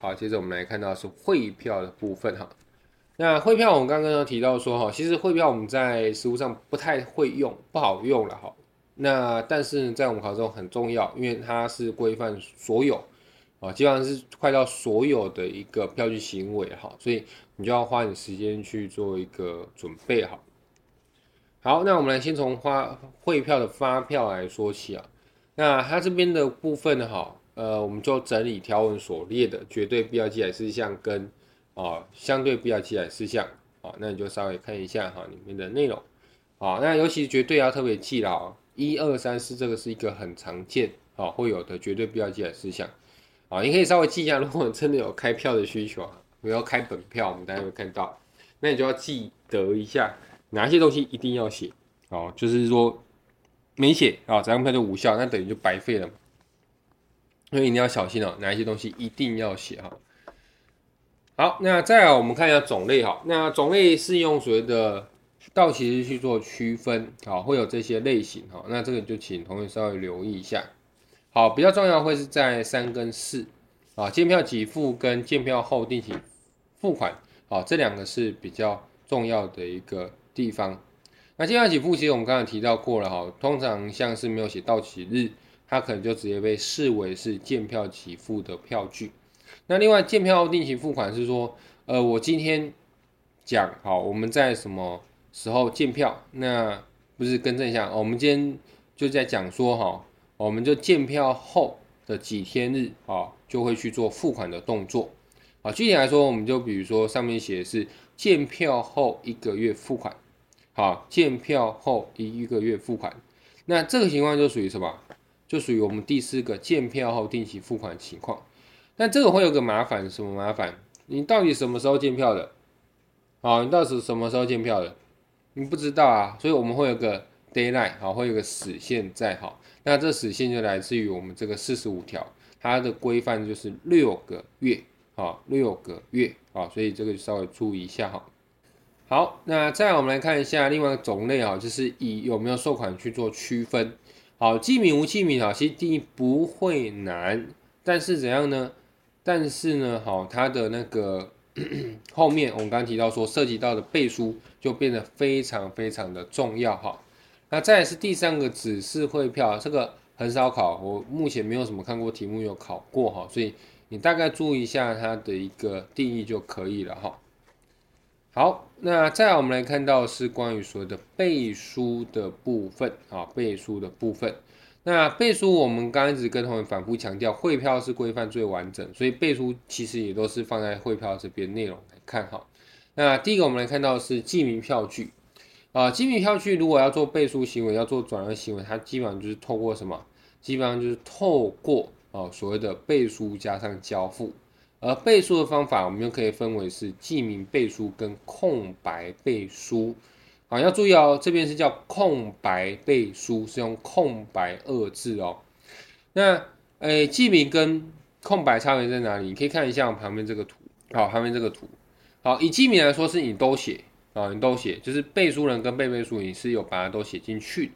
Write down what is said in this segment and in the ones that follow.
好，接着我们来看到是汇票的部分哈。那汇票我们刚刚有提到说哈，其实汇票我们在实务上不太会用，不好用了哈。那但是在我们考试中很重要，因为它是规范所有啊，基本上是快到所有的一个票据行为哈，所以你就要花点时间去做一个准备哈。好，那我们来先从发汇票的发票来说起啊。那它这边的部分哈。呃，我们就整理条文所列的绝对必要记载事项跟啊、相对必要记载事项啊，那你就稍微看一下哈里面的内容。啊，那尤其绝对要特别记牢，一二三四这个是一个很常见啊会有的绝对必要记载事项。啊，你可以稍微记一下，如果真的有开票的需求啊，我要开本票，我们大家会看到，那你就要记得一下哪些东西一定要写。哦，就是说没写啊，这张票就无效，那等于就白费了嘛。所以你要小心哦，哪一些东西一定要写哈。好，那再来我们看一下种类哈。那种类是用所谓的到期日去做区分，好，会有这些类型哈。那这个就请同学稍微留意一下。好，比较重要会是在三跟四啊，见票给付跟见票后定期付款，好，这两个是比较重要的一个地方。那见票给付其实我们刚才提到过了哈，通常像是没有写到期日。它可能就直接被视为是见票给付的票据。那另外，见票后定期付款是说，呃，我今天讲好，我们在什么时候见票？那不是更正一下，我们今天就在讲说哈，我们就见票后的几天日啊，就会去做付款的动作。啊，具体来说，我们就比如说上面写的是见票后一个月付款，好，见票后一一个月付款，那这个情况就属于什么？就属于我们第四个见票后定期付款情况，但这个会有个麻烦，什么麻烦？你到底什么时候见票的？啊，你到底什么时候见票的？你不知道啊，所以我们会有个 deadline，好，会有个死线在，好，那这死线就来自于我们这个四十五条，它的规范就是六个月，好，六个月，啊，所以这个就稍微注意一下，哈。好，那再来我们来看一下另外一个种类啊，就是以有没有收款去做区分。好，记名无记名啊，其实定义不会难，但是怎样呢？但是呢，好，它的那个 后面我们刚刚提到说涉及到的背书就变得非常非常的重要哈。那再来是第三个指示汇票，这个很少考，我目前没有什么看过题目有考过哈，所以你大概注意一下它的一个定义就可以了哈。好，那再来我们来看到是关于所谓的背书的部分啊，背书的部分。那背书我们刚刚一直跟同学反复强调，汇票是规范最完整，所以背书其实也都是放在汇票这边内容来看哈。那第一个我们来看到是记名票据啊，记名票据如果要做背书行为，要做转让行为，它基本上就是透过什么？基本上就是透过啊所谓的背书加上交付。而背书的方法，我们就可以分为是记名背书跟空白背书。好，要注意哦，这边是叫空白背书，是用空白二字哦。那诶，记名跟空白差别在哪里？你可以看一下我旁边这个图。好，旁边这个图。好，以记名来说，是你都写啊，你都写，就是背书人跟被背书，你是有把它都写进去。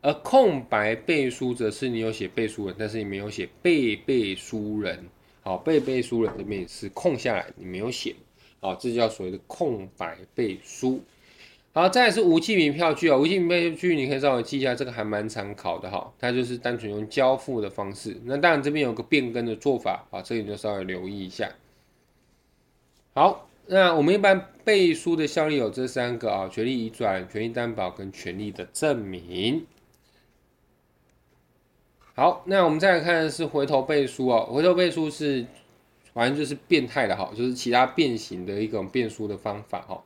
而空白背书则是你有写背书人，但是你没有写被背书人。好，被背书人这边是空下来，你没有写，好，这叫所谓的空白背书。好，再来是无记名票据啊，无记名票据你可以稍微记一下，这个还蛮常考的哈，它就是单纯用交付的方式。那当然这边有个变更的做法啊，这里就稍微留意一下。好，那我们一般背书的效力有这三个啊，权利移转、权利担保跟权利的证明。好，那我们再来看是回头背书哦。回头背书是，反正就是变态的哈，就是其他变形的一种背书的方法哈。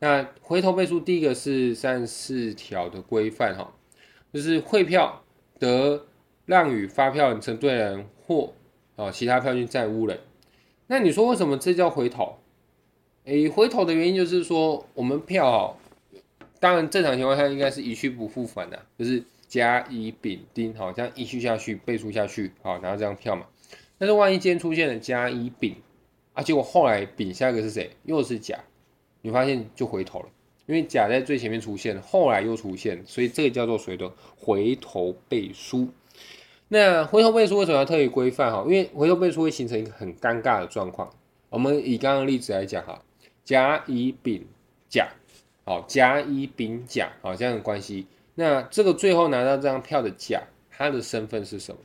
那回头背书第一个是三十四条的规范哈，就是汇票得让与发票人承兑人或啊其他票据债务人。那你说为什么这叫回头？诶，回头的原因就是说我们票哦，当然正常情况下应该是一去不复返的，就是。甲乙丙丁，好，这样依序下去背书下去，好，拿到这张票嘛。但是万一今天出现了甲乙丙啊，结果后来丙下一个是谁？又是甲，你发现就回头了，因为甲在最前面出现，后来又出现，所以这个叫做谁的回头背书。那回头背书为什么要特别规范哈？因为回头背书会形成一个很尴尬的状况。我们以刚刚例子来讲哈，甲乙丙甲，好，甲乙丙甲，好，这样的关系。那这个最后拿到这张票的甲，他的身份是什么？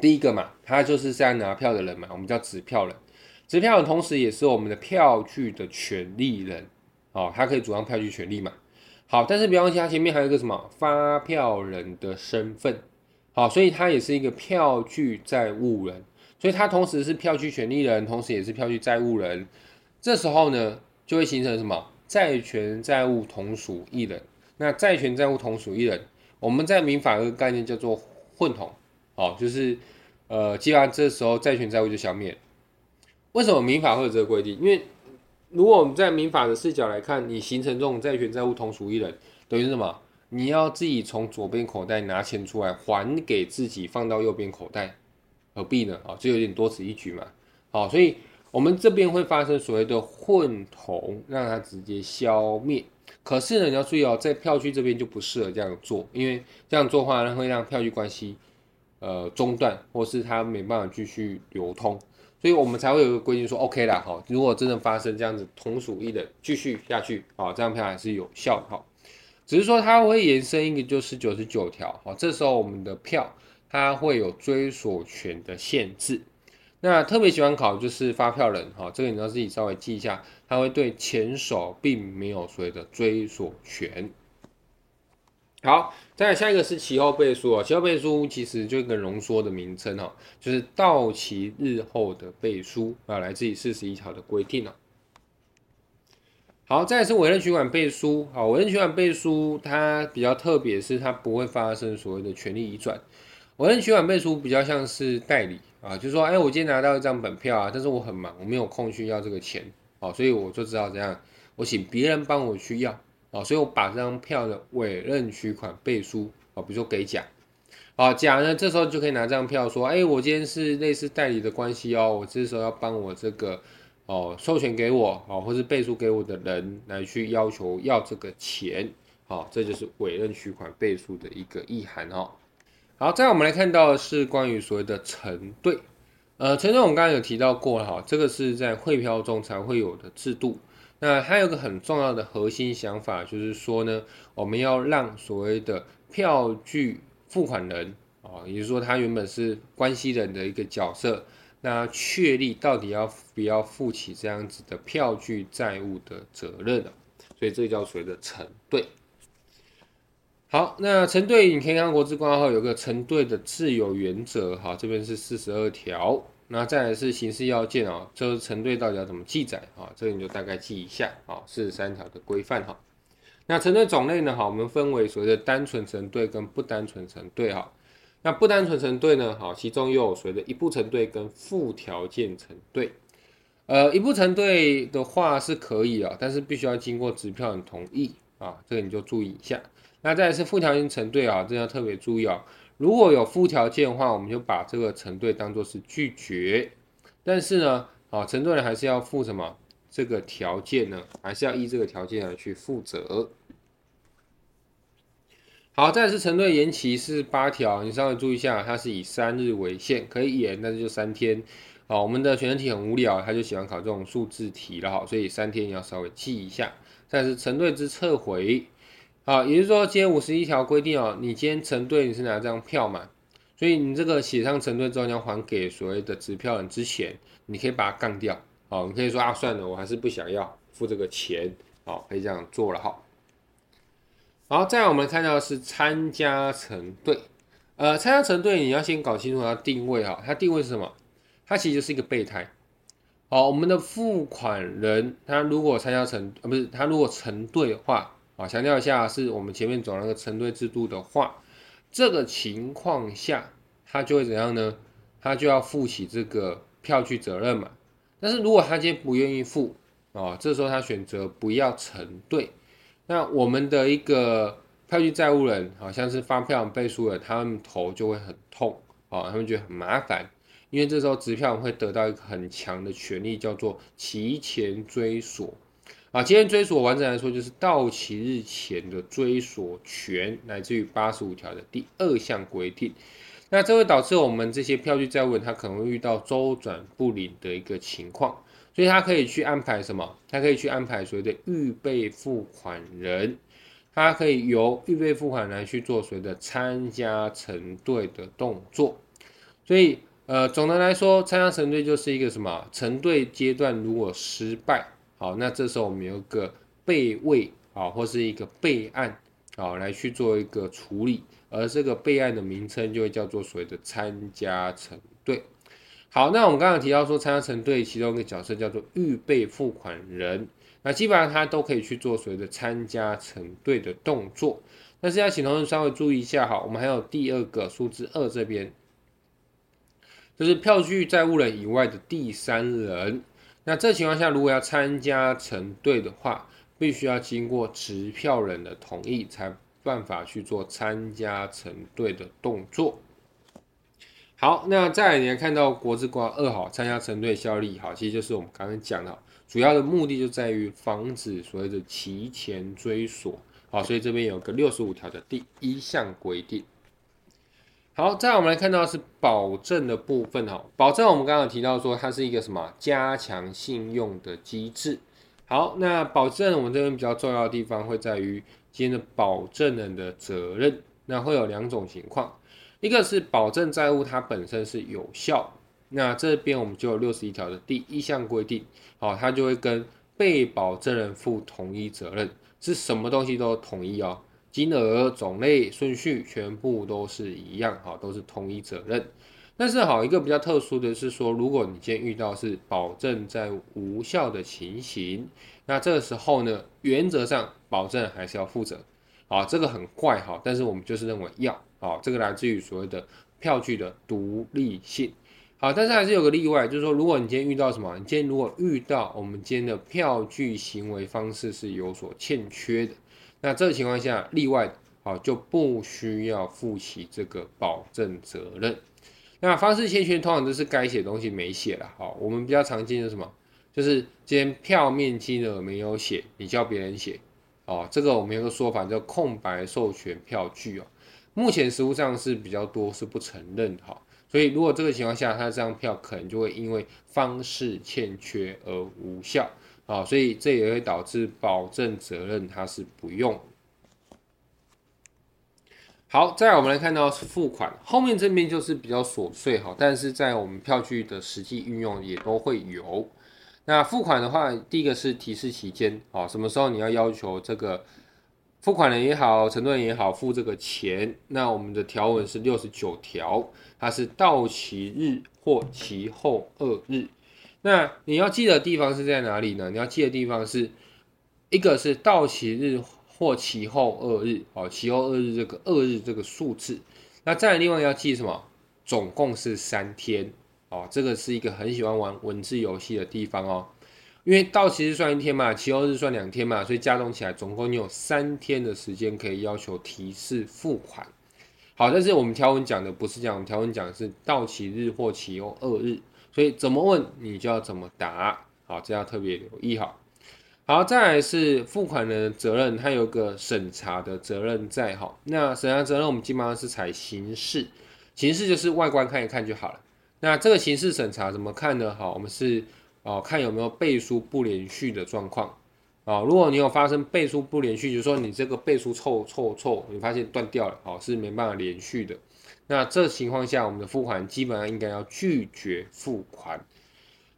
第一个嘛，他就是这样拿票的人嘛，我们叫执票人。执票人同时也是我们的票据的权利人，哦，他可以主张票据权利嘛。好，但是别忘记他前面还有一个什么发票人的身份，好，所以他也是一个票据债务人，所以他同时是票据权利人，同时也是票据债务人。这时候呢，就会形成什么债权债务同属一人。那债权债务同属一人，我们在民法有个概念叫做混同。哦，就是，呃，基本上这时候债权债务就消灭。为什么民法会有这个规定？因为如果我们在民法的视角来看，你形成这种债权债务同属一人，等于什么？你要自己从左边口袋拿钱出来还给自己，放到右边口袋，何必呢？啊，就有点多此一举嘛。好，所以我们这边会发生所谓的混同，让它直接消灭。可是呢，你要注意哦，在票据这边就不适合这样做，因为这样做的话，会让票据关系。呃，中断或是它没办法继续流通，所以我们才会有个规定说，OK 啦，哈，如果真的发生这样子同属一的继续下去，啊，这张票还是有效，哈，只是说它会延伸一个就是九十九条，好，这时候我们的票它会有追索权的限制，那特别喜欢考就是发票人，哈，这个你要自己稍微记一下，它会对前手并没有所谓的追索权。好，再来下一个是期后背书啊，期后背书其实就一个浓缩的名称哈，就是到期日后的背书啊，来自于四十一条的规定了。好，再是委任取款背书，好，委任取款背书它比较特别，是它不会发生所谓的权利移转。委任取款背书比较像是代理啊，就是说，哎，我今天拿到一张本票啊，但是我很忙，我没有空去要这个钱，哦，所以我就知道这样，我请别人帮我去要。哦，所以我把这张票的委任取款背书啊，比如说给甲，啊甲呢，这时候就可以拿这张票说，哎，我今天是类似代理的关系哦，我这时候要帮我这个哦授权给我哦，或是背书给我的人来去要求要这个钱，好，这就是委任取款背书的一个意涵哦。好，再我们来看到的是关于所谓的承兑，呃，承兑我们刚刚有提到过了哈，这个是在汇票中才会有的制度。那还有个很重要的核心想法，就是说呢，我们要让所谓的票据付款人啊，也就是说他原本是关系人的一个角色，那确立到底要不要负起这样子的票据债务的责任，所以这叫所谓的承兑。好，那承兑你可以看国字观号有个承兑的自由原则，好，这边是四十二条。那再来是形式要件啊，就是承兑到底要怎么记载啊？这个你就大概记一下啊，四十三条的规范哈。那承兑种类呢？哈，我们分为所谓的单纯承兑跟不单纯承兑哈。那不单纯承兑呢？好，其中又有所谓的一部承兑跟附条件承兑。呃，一部承兑的话是可以啊，但是必须要经过支票人同意啊，这个你就注意一下。那再来是附条件承兑啊，这要特别注意啊。如果有附条件的话，我们就把这个承兑当做是拒绝。但是呢，啊，承兑人还是要负什么？这个条件呢，还是要依这个条件来去负责。好，再来是承兑延期是八条，你稍微注意一下，它是以三日为限，可以延，但是就三天。好，我们的选择题很无聊，他就喜欢考这种数字题了哈，所以三天你要稍微记一下。再来是承兑之撤回。好，也就是说，今天五十一条规定哦，你今天承兑你是拿这张票嘛，所以你这个写上承兑之后，你要还给所谓的执票人之前，你可以把它杠掉。好，你可以说啊，算了，我还是不想要付这个钱。好，可以这样做了哈。好，再来我们看到是参加承兑。呃，参加承兑你要先搞清楚它定位哈，它定位是什么？它其实就是一个备胎。好，我们的付款人他如果参加承，呃，不是他如果承兑的话。啊，强调一下，是我们前面走那个承兑制度的话，这个情况下，他就会怎样呢？他就要负起这个票据责任嘛。但是如果他今天不愿意付，啊，这时候他选择不要承兑，那我们的一个票据债务人，好像是发票背书人，他们头就会很痛，啊，他们觉得很麻烦，因为这时候支票人会得到一个很强的权利，叫做期前追索。啊，今天追索完整来说，就是到期日前的追索权，来自于八十五条的第二项规定。那这会导致我们这些票据债务人，他可能会遇到周转不灵的一个情况，所以他可以去安排什么？他可以去安排所谓的预备付款人，他可以由预备付款人去做所谓的参加承兑的动作。所以，呃，总的来说，参加承兑就是一个什么？承兑阶段如果失败。好，那这时候我们有一个备位啊，或是一个备案啊，来去做一个处理，而这个备案的名称就会叫做所谓的参加承兑。好，那我们刚刚提到说参加承兑其中一个角色叫做预备付款人，那基本上他都可以去做所谓的参加承兑的动作。但是要请同学稍微注意一下哈，我们还有第二个数字二这边，就是票据债务人以外的第三人。那这情况下，如果要参加承兑的话，必须要经过持票人的同意，才办法去做参加承兑的动作。好，那再来你看到国字括二号参加承兑效力，好，其实就是我们刚刚讲的，主要的目的就在于防止所谓的期前追索，好，所以这边有个六十五条的第一项规定。好，再来我们来看到是保证的部分哈。保证我们刚刚提到说它是一个什么加强信用的机制。好，那保证我们这边比较重要的地方会在于今天的保证人的责任。那会有两种情况，一个是保证债务它本身是有效，那这边我们就有六十一条的第一项规定，好，它就会跟被保证人负同一责任，是什么东西都统一哦。金额、种类、顺序全部都是一样，哈，都是同一责任。但是，好，一个比较特殊的是说，如果你今天遇到是保证在无效的情形，那这个时候呢，原则上保证还是要负责，啊，这个很怪，哈，但是我们就是认为要，啊，这个来自于所谓的票据的独立性，好，但是还是有个例外，就是说，如果你今天遇到什么，你今天如果遇到我们今天的票据行为方式是有所欠缺的。那这个情况下，例外好就不需要负起这个保证责任。那方式欠缺通常就是该写东西没写了。好，我们比较常见的什么？就是今天票面金额没有写，你叫别人写。哦，这个我们有个说法叫空白授权票据哦。目前实务上是比较多是不承认的哈。所以如果这个情况下，他这张票可能就会因为方式欠缺而无效。啊、所以这也会导致保证责任它是不用。好，再来我们来看到付款，后面这边就是比较琐碎哈，但是在我们票据的实际运用也都会有。那付款的话，第一个是提示期间，啊，什么时候你要要求这个付款人也好，承兑人也好付这个钱？那我们的条文是六十九条，它是到期日或其后二日。那你要记的地方是在哪里呢？你要记的地方是一个是到期日或期后二日，哦，期后二日这个二日这个数字。那再另外要记什么？总共是三天，哦，这个是一个很喜欢玩文字游戏的地方哦。因为到期日算一天嘛，期后日算两天嘛，所以加总起来总共你有三天的时间可以要求提示付款。好，但是我们条文讲的不是这样，我们条文讲的是到期日或期后二日。所以怎么问你就要怎么答，好，这要特别留意哈。好，再来是付款的责任，它有个审查的责任在，哈，那审查责任我们基本上是采形式，形式就是外观看一看就好了。那这个形式审查怎么看呢？好，我们是哦看有没有背书不连续的状况，啊，如果你有发生背书不连续，就是说你这个背书凑凑凑，你发现断掉了，好，是没办法连续的。那这情况下，我们的付款基本上应该要拒绝付款。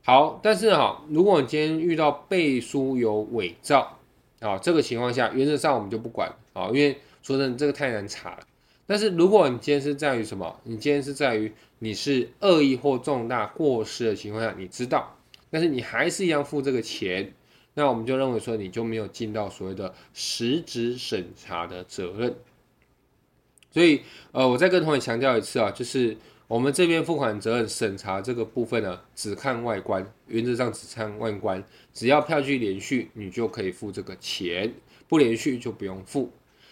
好，但是哈，如果你今天遇到背书有伪造啊，这个情况下，原则上我们就不管啊，因为说真的，这个太难查了。但是如果你今天是在于什么？你今天是在于你是恶意或重大过失的情况下，你知道，但是你还是一样付这个钱，那我们就认为说你就没有尽到所谓的实质审查的责任。所以，呃，我再跟同学强调一次啊，就是我们这边付款责任审查这个部分呢，只看外观，原则上只看外观，只要票据连续，你就可以付这个钱；不连续就不用付。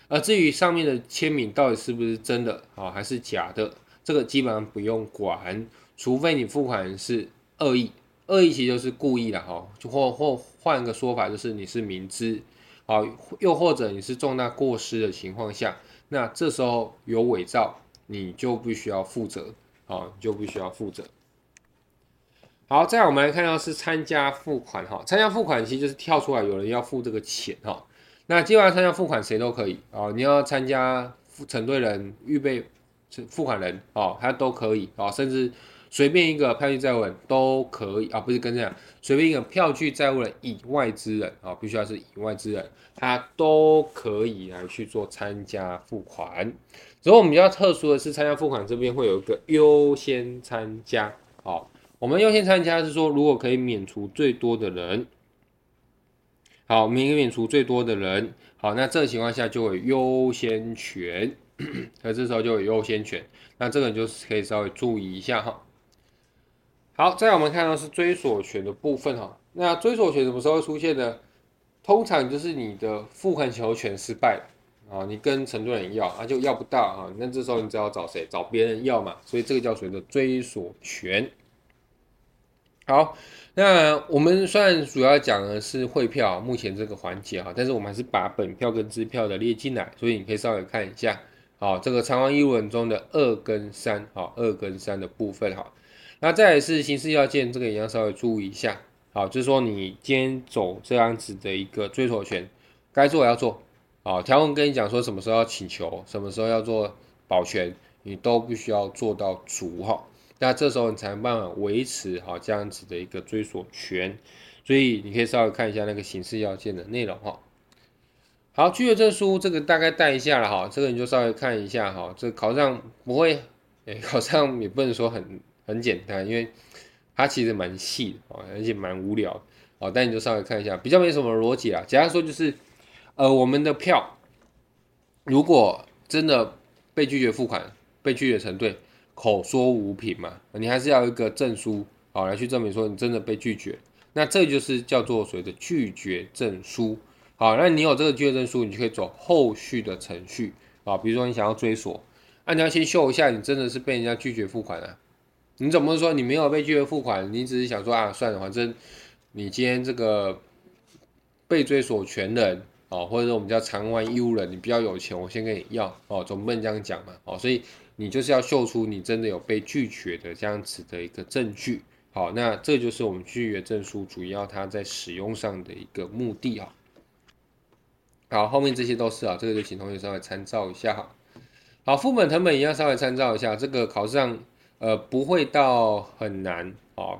而至于上面的签名到底是不是真的啊，还是假的，这个基本上不用管，除非你付款是恶意恶意其实就是故意的哈，就或或换个说法就是你是明知，啊，又或者你是重大过失的情况下，那这时候有伪造，你就不需要负责，好，就不需要负责。好，再来我们来看到是参加付款哈，参加付款其实就是跳出来有人要付这个钱哈，那基本上参加付款谁都可以啊，你要参加承兑人、预备付款人哦，他都可以啊，甚至。随便一个票据债务人都可以啊，不是跟这样，随便一个票据债务人以外之人啊，必须要是以外之人，他都可以来去做参加付款。然后我们比较特殊的是，参加付款这边会有一个优先参加。好，我们优先参加是说，如果可以免除最多的人，好，免免除最多的人，好，那这个情况下就会优先权，那这时候就有优先权，那这个你就是可以稍微注意一下哈。好，再来我们看到是追索权的部分哈。那追索权什么时候会出现呢？通常就是你的付款求权失败了啊，你跟承兑人要啊就要不到啊，那这时候你只要找谁？找别人要嘛。所以这个叫谁的追索权。好，那我们虽然主要讲的是汇票，目前这个环节哈，但是我们还是把本票跟支票的列进来，所以你可以稍微看一下。好，这个偿还义务人中的二跟三，好，二跟三的部分哈。那再来是形式要件，这个也要稍微注意一下。好，就是说你今天走这样子的一个追索权，该做要做。好，条文跟你讲说什么时候要请求，什么时候要做保全，你都必须要做到足哈。那这时候你才能办法维持好这样子的一个追索权。所以你可以稍微看一下那个形式要件的内容哈。好，拒绝证书这个大概带一下了哈，这个你就稍微看一下哈。这考上不会，诶，考上也不能说很。很简单，因为它其实蛮细的哦，而且蛮无聊哦。但你就稍微看一下，比较没什么逻辑啊。假如说就是，呃，我们的票如果真的被拒绝付款、被拒绝承兑，口说无凭嘛，你还是要一个证书啊来去证明说你真的被拒绝。那这就是叫做所谓的拒绝证书。好，那你有这个拒绝证书，你就可以走后续的程序啊。比如说你想要追索，那你要先秀一下你真的是被人家拒绝付款啊。你怎么说？你没有被拒绝付款，你只是想说啊，算了，反正你今天这个被追索权人哦，或者说我们叫偿还义务人，你比较有钱，我先跟你要哦，总不能这样讲嘛哦，所以你就是要秀出你真的有被拒绝的这样子的一个证据。好，那这就是我们拒绝证书主要它在使用上的一个目的啊。好，后面这些都是啊，这个就请同学稍微参照一下哈。好，副本成本也要稍微参照一下，这个考试上。呃，不会到很难哦，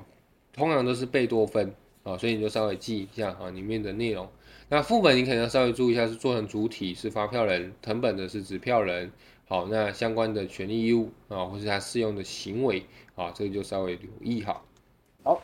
通常都是贝多芬啊、哦，所以你就稍微记一下啊、里面的内容。那副本你可能要稍微注意一下，是做成主体是发票人，成本的是纸票人。好，那相关的权利义务啊、或是他适用的行为啊、这个就稍微留意哈。好。